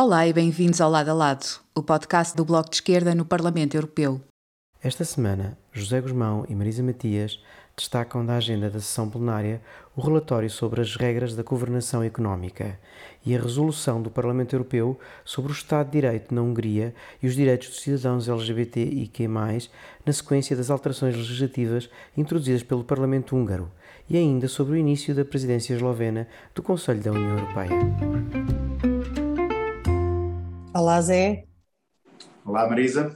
Olá e bem-vindos ao Lado a Lado, o podcast do Bloco de Esquerda no Parlamento Europeu. Esta semana, José Guzmão e Marisa Matias destacam da agenda da sessão plenária o relatório sobre as regras da governação económica e a resolução do Parlamento Europeu sobre o Estado de Direito na Hungria e os direitos dos cidadãos LGBT que na sequência das alterações legislativas introduzidas pelo Parlamento húngaro e ainda sobre o início da presidência eslovena do Conselho da União Europeia. Olá, Zé. Olá, Marisa.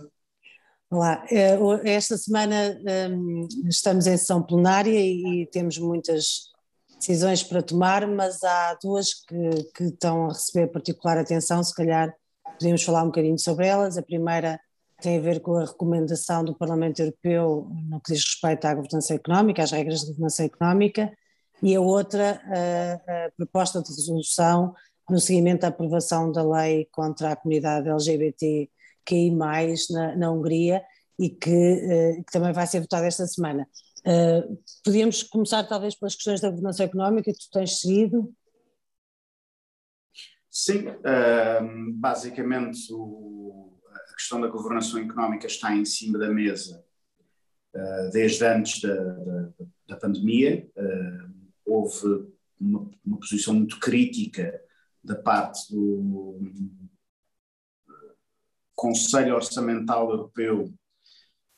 Olá. Eh, esta semana um, estamos em sessão plenária e, e, temos muitas decisões para tomar, mas há duas que, que estão a receber particular atenção, se calhar podemos falar um bocadinho sobre elas. A primeira tem a ver com a recomendação do Parlamento Europeu no que diz respeito à governança económica, às regras de governança económica, e a outra, a, a proposta de resolução no seguimento da aprovação da lei contra a comunidade LGBTQI+, na, na Hungria, e que, uh, que, também vai ser votada esta semana. Uh, podíamos começar talvez pelas questões da governança económica que tu tens seguido? Sim, uh, basicamente o, a questão da governação económica está em cima da mesa uh, desde antes da, da, da pandemia. houve uma, uma, posição muito crítica da parte do Conselho Orçamental Europeu,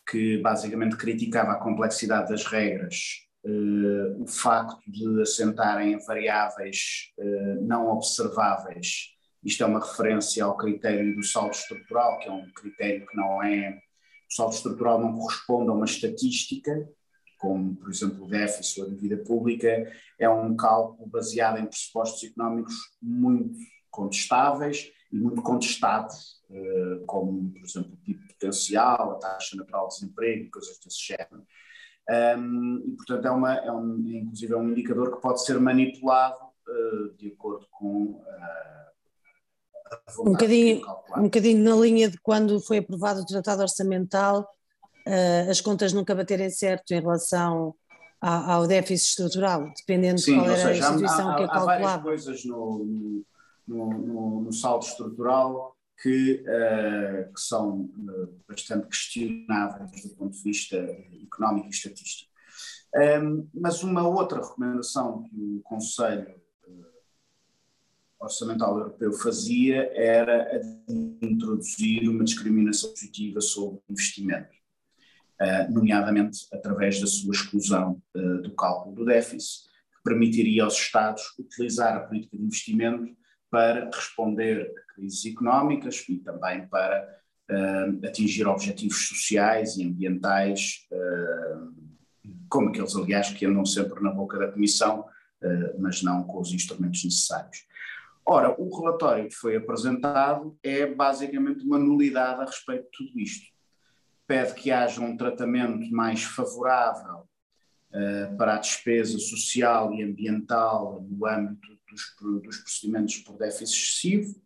que basicamente criticava a complexidade das regras, uh, o facto de assentarem variáveis uh, não observáveis. Isto é uma referência ao critério do saldo estrutural, que é um critério que não é. O saldo estrutural não corresponde a uma estatística, como, por exemplo, o déficit ou a dívida pública, é um cálculo baseado em pressupostos económicos muito contestáveis e muito contestados, eh, como, por exemplo, o PIB potencial, a taxa natural de desemprego, coisas desse género. E, portanto, é, uma, é um, inclusive é um indicador que pode ser manipulado uh, de acordo com uh, um bocadinho, um bocadinho na linha de quando foi aprovado o Tratado Orçamental as contas nunca baterem certo em relação ao, déficit estrutural, dependendo Sim, de qual era seja, a instituição há, que a calculava. Há várias coisas no, no, no, no saldo estrutural que, uh, que são uh, bastante questionáveis do ponto de vista económico e estatístico. Um, ehm, mas uma outra recomendação que o Conselho Orçamental Europeu fazia era a de introduzir uma discriminação positiva sobre investimento. Eh, nomeadamente através da sua exclusão eh, do cálculo do déficit, que permitiria aos Estados utilizar a política de investimento para responder a crises económicas e também para uh, atingir objetivos sociais e ambientais, como aqueles, aliás, que andam sempre na boca da Comissão, mas não com os instrumentos necessários. Ora, o relatório que foi apresentado é basicamente uma nulidade a respeito de tudo isto pede que haja um tratamento mais favorável uh, para a despesa social e ambiental no âmbito dos, dos procedimentos por déficit excessivo,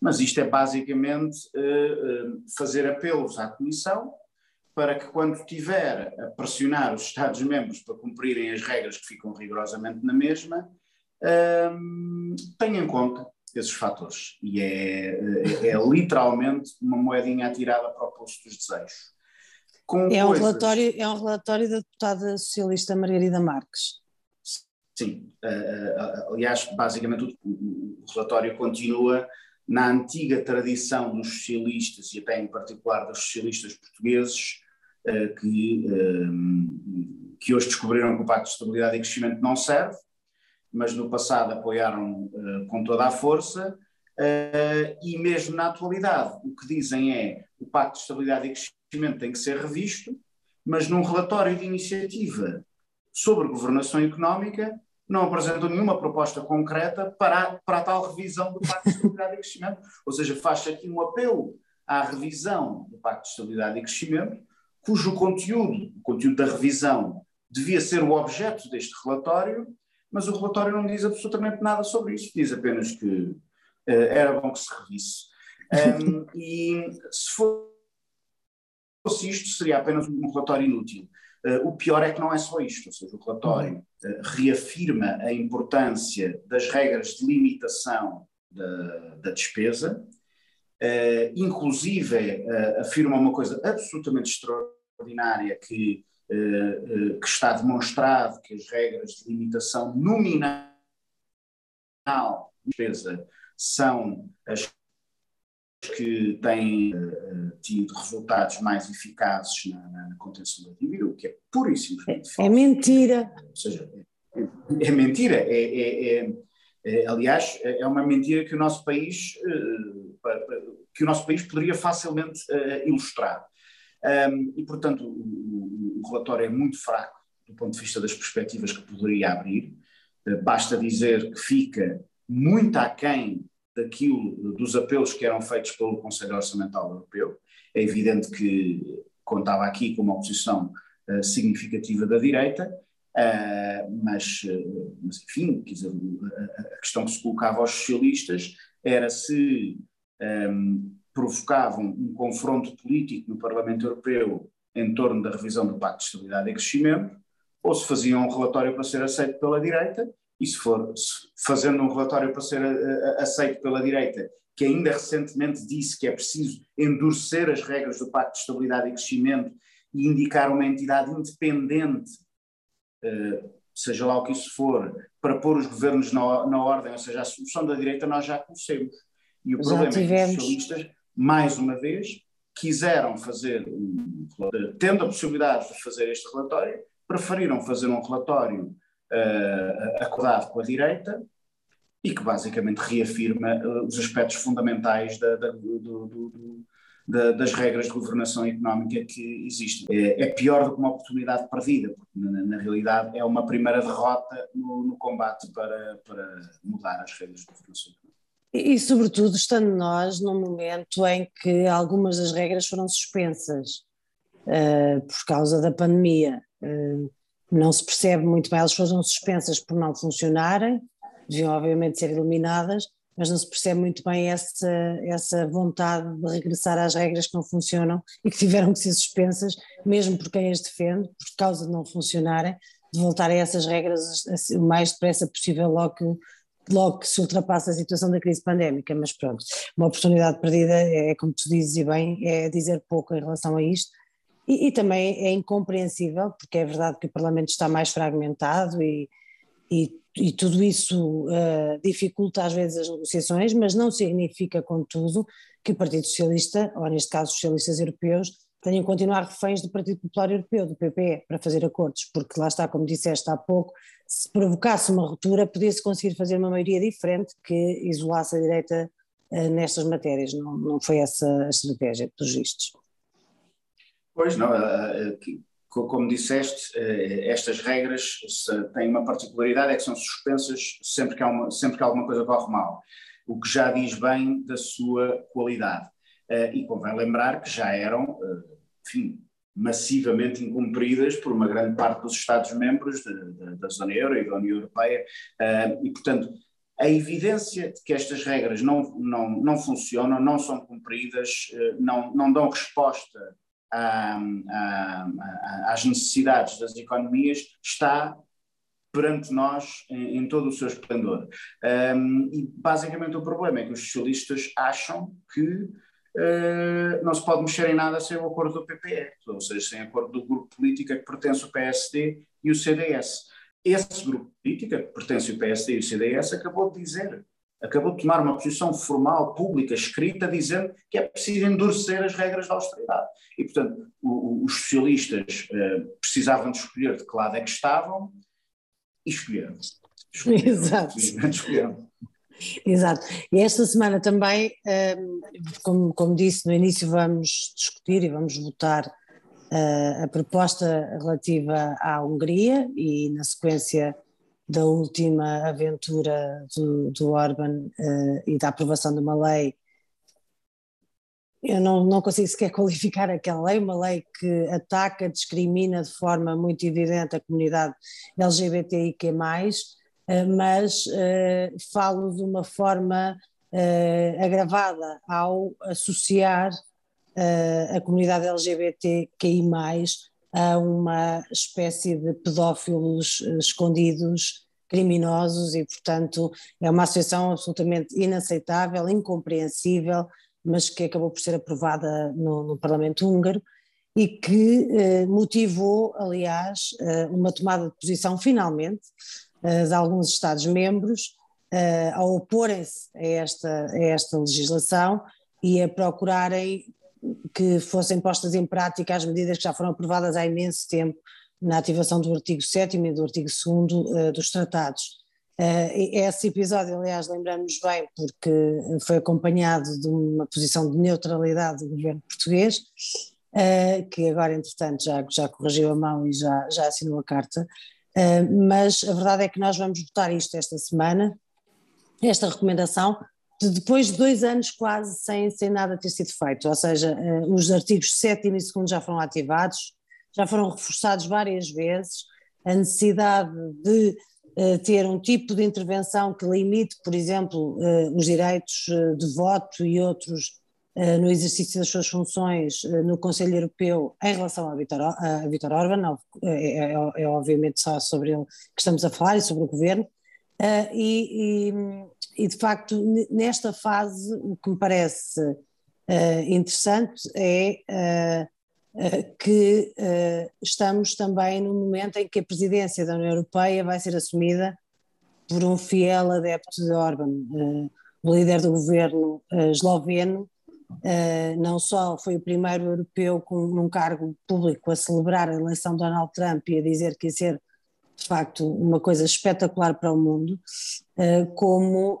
mas isto é basicamente uh, fazer apelos à Comissão para que, quando tiver a pressionar os Estados-membros para cumprirem as regras que ficam rigorosamente na mesma, tenha em conta esses fatores. E é, é, é, literalmente uma moedinha atirada para o posto dos desejos é um relatório É um relatório da deputada socialista Margarida Marques. Sim, uh, aliás, basicamente o, o, relatório continua na antiga tradição dos socialistas e até em particular dos socialistas portugueses uh, que, uh, que hoje descobriram que o Pacto de Estabilidade e Crescimento não serve, mas no passado apoiaram com toda a força e mesmo na atualidade o que dizem é o Pacto de Estabilidade e Crescimento investimento tem que ser revisto, mas num relatório de iniciativa sobre governação económica não apresentam nenhuma proposta concreta para, para a tal revisão do Pacto de Estabilidade e Crescimento. Ou seja, faz-se aqui um apelo à revisão do Pacto de Estabilidade e Crescimento, cujo conteúdo, o conteúdo da revisão, devia ser o objeto deste relatório, mas o relatório não diz absolutamente nada sobre isso, diz apenas que uh, era bom que se revisse. Um, e se for fosse isto, seria apenas um relatório inútil. Uh, o pior é que não é só isto, ou seja, o relatório uh, reafirma a importância das regras de limitação da, da despesa uh, inclusive afirma uma coisa absolutamente extraordinária que, que está demonstrado que as regras de limitação nominal de despesa são as que têm uh, tido resultados mais eficazes na, na, contenção da dívida, o que é pura e simplesmente é, falso. É mentira. Ou seja, é, é mentira. É, é, é, é aliás, é uma mentira que o nosso país, uh, que o nosso país poderia facilmente uh, ilustrar. Um, e, portanto, o, o, relatório é muito fraco do ponto de vista das perspectivas que poderia abrir. basta dizer que fica muito aquém daquilo, dos apelos que eram feitos pelo Conselho Orçamental Europeu. É evidente que contava aqui com uma oposição uh, significativa da direita, uh, mas, uh, mas, enfim, dizer, a, a, questão que se colocava aos socialistas era se um, ehm, provocavam um confronto político no Parlamento Europeu em torno da revisão do Pacto de Estabilidade e Crescimento, ou se faziam um relatório para ser aceito pela direita, e se for fazendo um relatório para ser aceito pela direita, que ainda recentemente disse que é preciso endurecer as regras do Pacto de Estabilidade e Crescimento e indicar uma entidade independente, uh, seja lá o que isso for, para pôr os governos na, na, ordem, ou seja, a solução da direita nós já conhecemos. E o problema é que os socialistas, mais uma vez, quiseram fazer, tendo a possibilidade de fazer este relatório, preferiram fazer um relatório uh, acordado com a direita e que basicamente reafirma uh, os aspectos fundamentais da, da, do, do, da, das regras de governação económica que existem. É, é, pior do que uma oportunidade perdida, porque na, na realidade é uma primeira derrota no, no combate para, para mudar as regras de governação económica. E, sobretudo, estando nós num momento em que algumas das regras foram suspensas uh, por causa da pandemia. Uh, não se percebe muito bem, elas foram suspensas por não funcionarem, deviam obviamente ser eliminadas, mas não se percebe muito bem essa, essa vontade de regressar às regras que não funcionam e que tiveram que ser suspensas, mesmo por quem as defende, por causa de não funcionarem, de voltar a essas regras o mais depressa possível logo que, logo que se ultrapassa a situação da crise pandémica, mas pronto, uma oportunidade perdida é, como tu dizes e bem, é dizer pouco em relação a isto, e, e, também é incompreensível, porque é verdade que o Parlamento está mais fragmentado e, e, e tudo isso uh, dificulta às vezes as negociações, mas não significa, contudo, que o Partido Socialista, ou neste caso os socialistas europeus, tenham que continuar reféns do Partido Popular Europeu, do PPE, para fazer acordos, porque lá está, como disseste há pouco, se provocasse uma ruptura, podia-se conseguir fazer uma maioria diferente que isolasse a direita uh, nestas matérias. Não, não foi essa a estratégia dos vistos. Pois não, eh, eh, como disseste, eh, estas regras têm uma particularidade, é que são suspensas sempre que, há uma, sempre que alguma coisa corre mal, o que já diz bem da sua qualidade. E convém lembrar que já eram, enfim, massivamente incumpridas por uma grande parte dos Estados-membros da zona euro e da União Europeia, e portanto a evidência de que estas regras não, não, não funcionam, não são cumpridas, não, não dão resposta às necessidades das economias está perante nós em, em todo o seu esplendor. Um, e basicamente o problema é que os socialistas acham que uh, não se pode mexer em nada sem o acordo do PPE, ou seja, sem o acordo do grupo político que pertence o PSD e o CDS. Esse grupo político que pertence o PSD e o CDS acabou de dizer acabou de tomar uma posição formal, pública, escrita, dizendo que é preciso endurecer as regras da austeridade. E, portanto, o, o, os socialistas uh, precisavam de escolher de que lado é que estavam e escolheram. escolheram Exato. Escolheram. Exato. E esta semana também, ehm, como, como disse no início, vamos discutir e vamos votar uh, a proposta relativa à Hungria e, na sequência, da última aventura do, do Orban uh, e da aprovação de uma lei, eu não, não consigo sequer qualificar aquela lei, uma lei que ataca, discrimina de forma muito evidente a comunidade LGBTIQ+, uh, mas uh, falo de uma forma agravada ao associar a comunidade LGBTQI+, a uma espécie de pedófilos eh, escondidos, criminosos, e, portanto, é uma associação absolutamente inaceitável, incompreensível, mas que acabou por ser aprovada no, no Parlamento húngaro e que eh, motivou, aliás, eh, uma tomada de posição, finalmente, eh, de alguns Estados-membros a oporem-se a esta, a esta legislação e a procurarem que fossem postas em prática as medidas que já foram aprovadas há imenso tempo na ativação do artigo 7 e do artigo 2 uh, dos tratados. Uh, esse episódio, aliás, lembramos bem porque foi acompanhado de uma posição de neutralidade do governo português, uh, que agora, entretanto, já, já corrigiu a mão e já, já assinou a carta, mas a verdade é que nós vamos votar isto esta semana, esta recomendação, de depois de dois anos quase sem, sem nada ter sido feito, ou seja, os artigos 7 e 2 já foram ativados, já foram reforçados várias vezes, a necessidade de uh, ter um tipo de intervenção que limite, por exemplo, uh, os direitos de voto e outros no exercício das suas funções no Conselho Europeu em relação a Vítor, a Vítor Orban, é, é, é, obviamente só sobre ele que estamos a falar e sobre o governo, e, e, e, de facto nesta fase o que me parece interessante é que uh, estamos também num momento em que a presidência da União Europeia vai ser assumida por um fiel adepto de Orban. Uh, o líder do governo uh, esloveno não só foi o primeiro europeu com, num cargo público a celebrar a eleição de Donald Trump e a dizer que ia ser de facto uma coisa espetacular para o mundo, como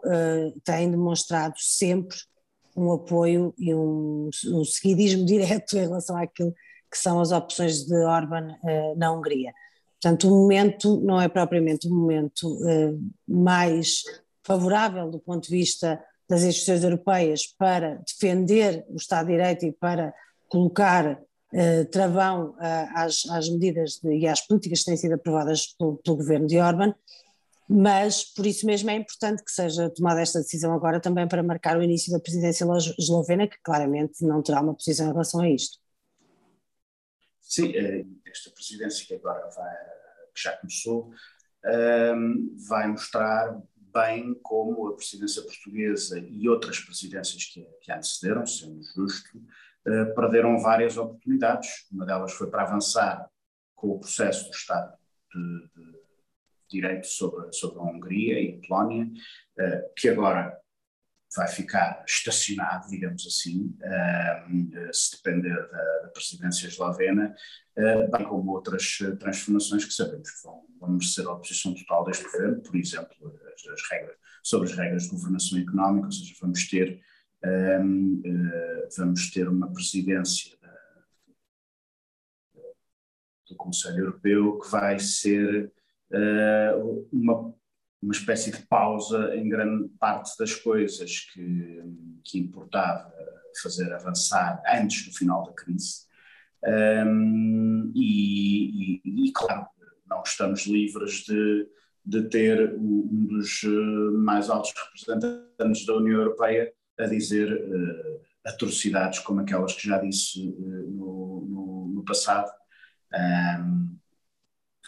tem demonstrado sempre um apoio e um, um seguidismo direto em relação àquilo que são as opções de Orban uh, na Hungria. Portanto, o momento não é propriamente o momento mais favorável do ponto de vista das instituições europeias para defender o Estado de Direito e para colocar uh, travão às, às, medidas de, e às políticas que têm sido aprovadas pelo, pelo governo de Orban, mas por isso mesmo é importante que seja tomada esta decisão agora também para marcar o início da presidência eslovena, que claramente não terá uma posição em relação a isto. Sim, eh, esta presidência que agora vai, que já começou, ehm, vai mostrar bem como a presidência portuguesa e outras presidências que, que antecederam, sendo justo, eh, perderam várias oportunidades. Uma delas foi para avançar com o processo do Estado de, de Direito sobre, sobre a Hungria e a Polónia, eh, que agora vai ficar estacionado, digamos assim, uh, se depender da, da presidência eslovena, bem como outras transformações que sabemos que vão, vão merecer a oposição total deste governo, por exemplo, as, as, regras, sobre as regras de governação económica, ou seja, vamos ter, um, uh, vamos ter uma presidência da, do Conselho Europeu que vai ser uma uma espécie de pausa em grande parte das coisas que, que importava fazer avançar antes do final da crise. Um, e, e, e, claro, não estamos livres de, de ter um dos eh, mais altos representantes da União Europeia a dizer uh, atrocidades como aquelas que já disse uh, no, no, no, passado, um,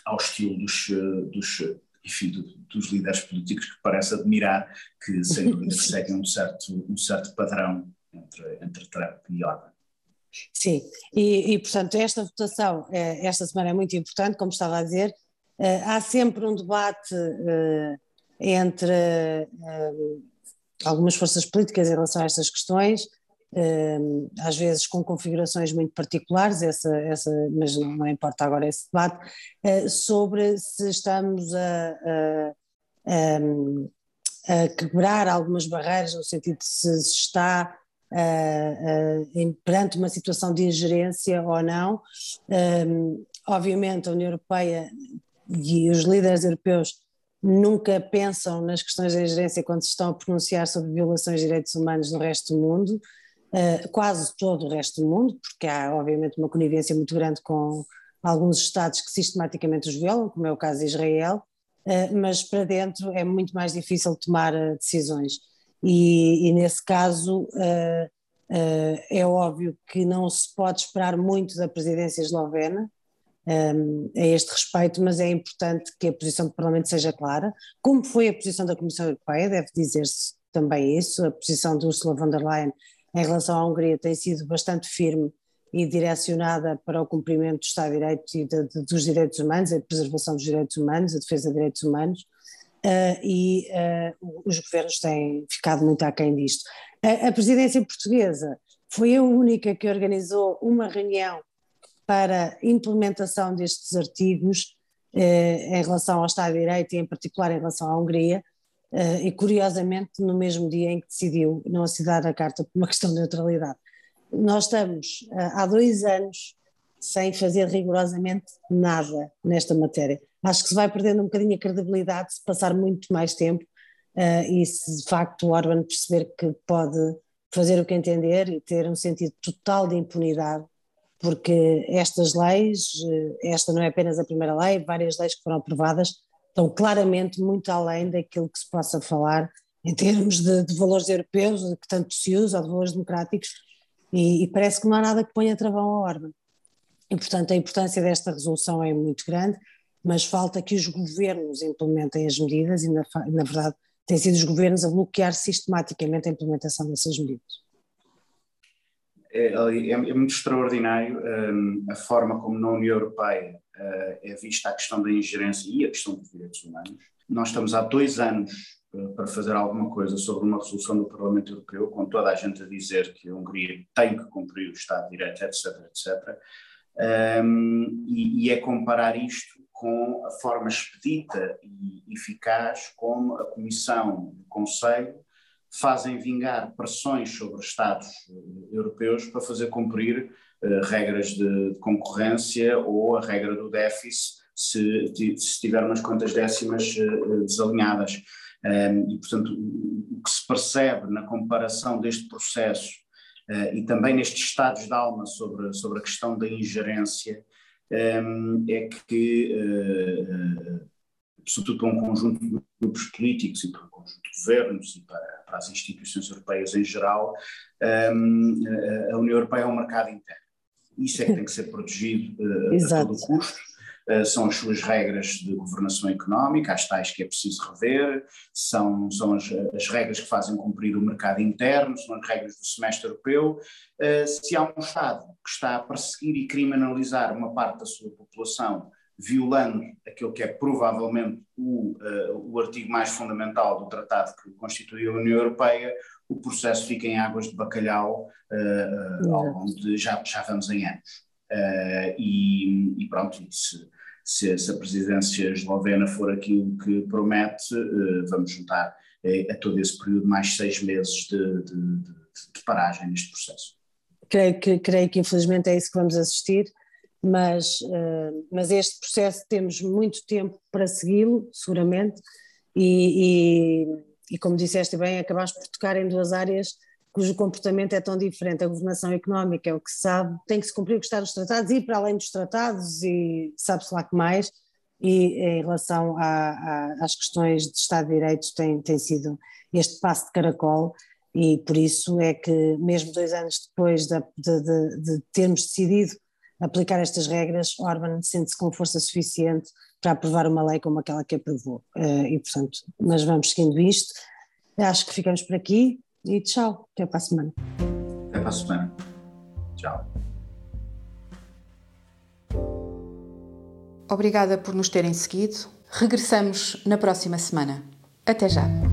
ao estilo dos, dos enfim, do, dos líderes políticos que parece admirar, que sem dúvida seguem um certo, um certo padrão entre, entre Trump e Orban. Sim, e, e, portanto esta votação eh, esta semana é muito importante, como estava a dizer, eh, há sempre um debate eh, entre algumas forças políticas em relação a estas questões, às vezes com configurações muito particulares, essa, essa, mas não, importa agora esse debate, uh, sobre se estamos a, a, a, quebrar algumas barreiras, no sentido de se, se está uh, perante uma situação de ingerência ou não. Um, obviamente a União Europeia e os líderes europeus nunca pensam nas questões da ingerência quando se estão a pronunciar sobre violações de direitos humanos no resto do mundo, uh, quase todo o resto do mundo, porque há obviamente uma conivência muito grande com alguns Estados que sistematicamente os violam, como é o caso de Israel, uh, mas para dentro é muito mais difícil tomar uh, decisões. E, e, nesse caso é óbvio que não se pode esperar muito da presidência eslovena, um, a este respeito, mas é importante que a posição do Parlamento seja clara, como foi a posição da Comissão Europeia, deve dizer-se também isso, a posição de Ursula von der Leyen em relação à Hungria tem sido bastante firme e direcionada para o cumprimento do Estado de Direito e de, de, dos direitos humanos, a preservação dos direitos humanos, a defesa de direitos humanos, uh, e uh, os governos têm ficado muito aquém disto. A, a presidência portuguesa foi a única que organizou uma reunião para implementação destes artigos eh, em relação ao Estado de Direito e em particular em relação à Hungria, eh, e curiosamente no mesmo dia em que decidiu não assinar a carta por uma questão de neutralidade. Nós estamos eh, há dois anos sem fazer rigorosamente nada nesta matéria. Acho que se vai perdendo um bocadinho a credibilidade se passar muito mais tempo uh, e se de facto o Orban perceber que pode fazer o que entender e ter um sentido total de impunidade, porque estas leis, eh, esta não é apenas a primeira lei, várias leis que foram aprovadas estão claramente muito além daquilo que se possa falar em termos de, de valores europeus, que tanto se usa, ou de valores democráticos, e, e, parece que não há nada que ponha travão à ordem. E, portanto, a importância desta resolução é muito grande, mas falta que os governos implementem as medidas, e na, na verdade têm sido os governos a bloquear sistematicamente a implementação dessas medidas. É, é, é muito extraordinário um, a forma como na União Europeia uh, é vista a questão da ingerência e a questão dos direitos humanos. Nós estamos há dois anos uh, para fazer alguma coisa sobre uma resolução do Parlamento Europeu, com toda a gente a dizer que a Hungria tem que cumprir o Estado de Direito, etc, etc. Um, e, e é comparar isto com a forma expedita e eficaz como a Comissão o Conselho fazem vingar pressões sobre Estados eh, europeus para fazer cumprir uh, regras de, de, concorrência ou a regra do déficit se, se tiver umas contas décimas uh, desalinhadas. Um, e, portanto, o, que se percebe na comparação deste processo uh, e também nestes estados de alma sobre, sobre a questão da ingerência um, é que, sobretudo para um conjunto de grupos políticos e para um conjunto de governos e para para as instituições europeias em geral, um, a União Europeia é um mercado interno. Isso é que tem que ser protegido uh, a todo custo. Uh, são as suas regras de governação económica, as tais que é preciso rever, são, são as, as regras que fazem cumprir o mercado interno, são as regras do semestre europeu. Uh, se há um Estado que está a perseguir e criminalizar uma parte da sua população violando aquilo que é provavelmente o, uh, o artigo mais fundamental do tratado que constitui a União Europeia, o processo fica em águas de bacalhau uh, uh, ao longo de já, já vamos em anos. E, e, pronto, se, se, se, a presidência eslovena for aquilo que promete, vamos juntar a todo esse período mais seis meses de, de, de, de paragem neste processo. Creio que, creio que infelizmente é isso que vamos assistir mas, uh, mas este processo temos muito tempo para segui-lo, seguramente, e, e, e, como disseste bem, acabaste por tocar em duas áreas cujo comportamento é tão diferente. A governação económica é o que se sabe, tem que se cumprir o que está nos tratados, e para além dos tratados, e sabe-se lá que mais, e em relação a, a, às questões de Estado de Direito tem, tem sido este passo de caracol, e por isso é que mesmo dois anos depois de, de, de, de termos decidido aplicar estas regras, Orban sente-se com força suficiente para aprovar uma lei como aquela que aprovou. Uh, e, portanto, nós vamos seguindo isto. Acho que ficamos por aqui e tchau. Até para a semana. Até para a semana. Tchau. Obrigada por nos terem seguido. Regressamos na próxima semana. Até já.